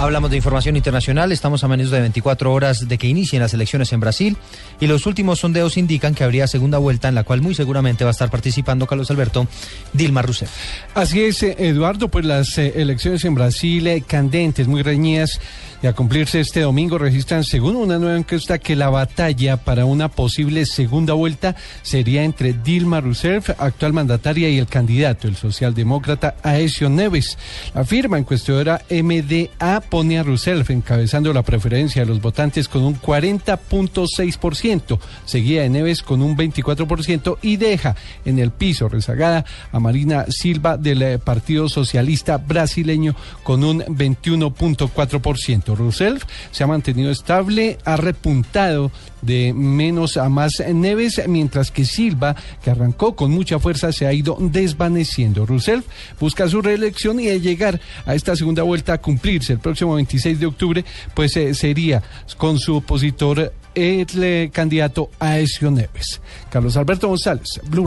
Hablamos de información internacional, estamos a menos de 24 horas de que inicien las elecciones en Brasil y los últimos sondeos indican que habría segunda vuelta en la cual muy seguramente va a estar participando Carlos Alberto Dilma Rousseff. Así es, eh, Eduardo, pues las eh, elecciones en Brasil eh, candentes, muy reñidas y a cumplirse este domingo registran, según una nueva encuesta, que la batalla para una posible segunda vuelta sería entre Dilma Rousseff, actual mandataria, y el candidato, el socialdemócrata Aesio Neves. La firma encuestadora MDA pone a Rousseff encabezando la preferencia de los votantes con un 40.6%, seguida de Neves con un 24% y deja en el piso rezagada a Marina Silva del eh, Partido Socialista Brasileño con un 21.4%. Rousseff se ha mantenido estable, ha repuntado de menos a más Neves, mientras que Silva, que arrancó con mucha fuerza, se ha ido desvaneciendo. Rousseff busca su reelección y de llegar a esta segunda vuelta a cumplirse el próximo 26 de octubre, pues eh, sería con su opositor el eh, candidato Aesio Neves. Carlos Alberto González, Blue